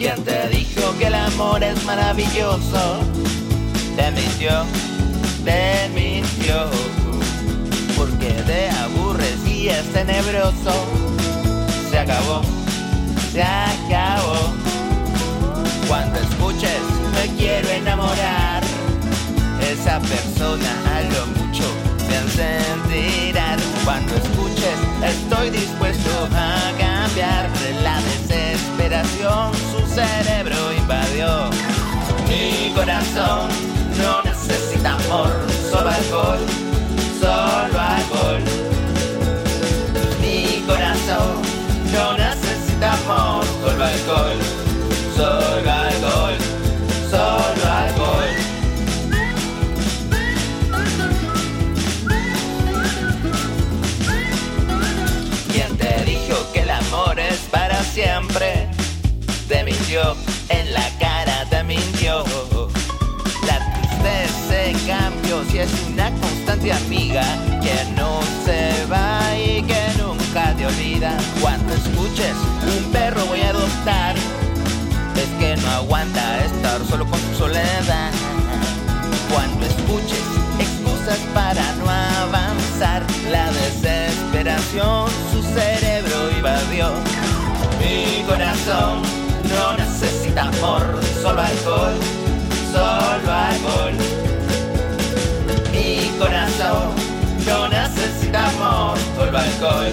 ¿Quién te dijo que el amor es maravilloso? Te mintió, te mintió. Porque te aburres y es tenebroso. Se acabó, se acabó. Cuando escuches, me quiero enamorar. Esa persona a lo mucho te encendirá. Cuando escuches, estoy dispuesto Su cerebro invadió mi corazón. No necesita amor, solo alcohol, en la cara te mintió. La tristeza cambió si es una constante amiga que no se va y que nunca te olvida. Cuando escuches un perro voy a adoptar, es que no aguanta estar solo con su soledad. Cuando escuches excusas para no avanzar, la desesperación su cerebro invadió. Mi corazón necesita amor, solo alcohol, solo alcohol. Mi corazón no necesita amor, solo alcohol,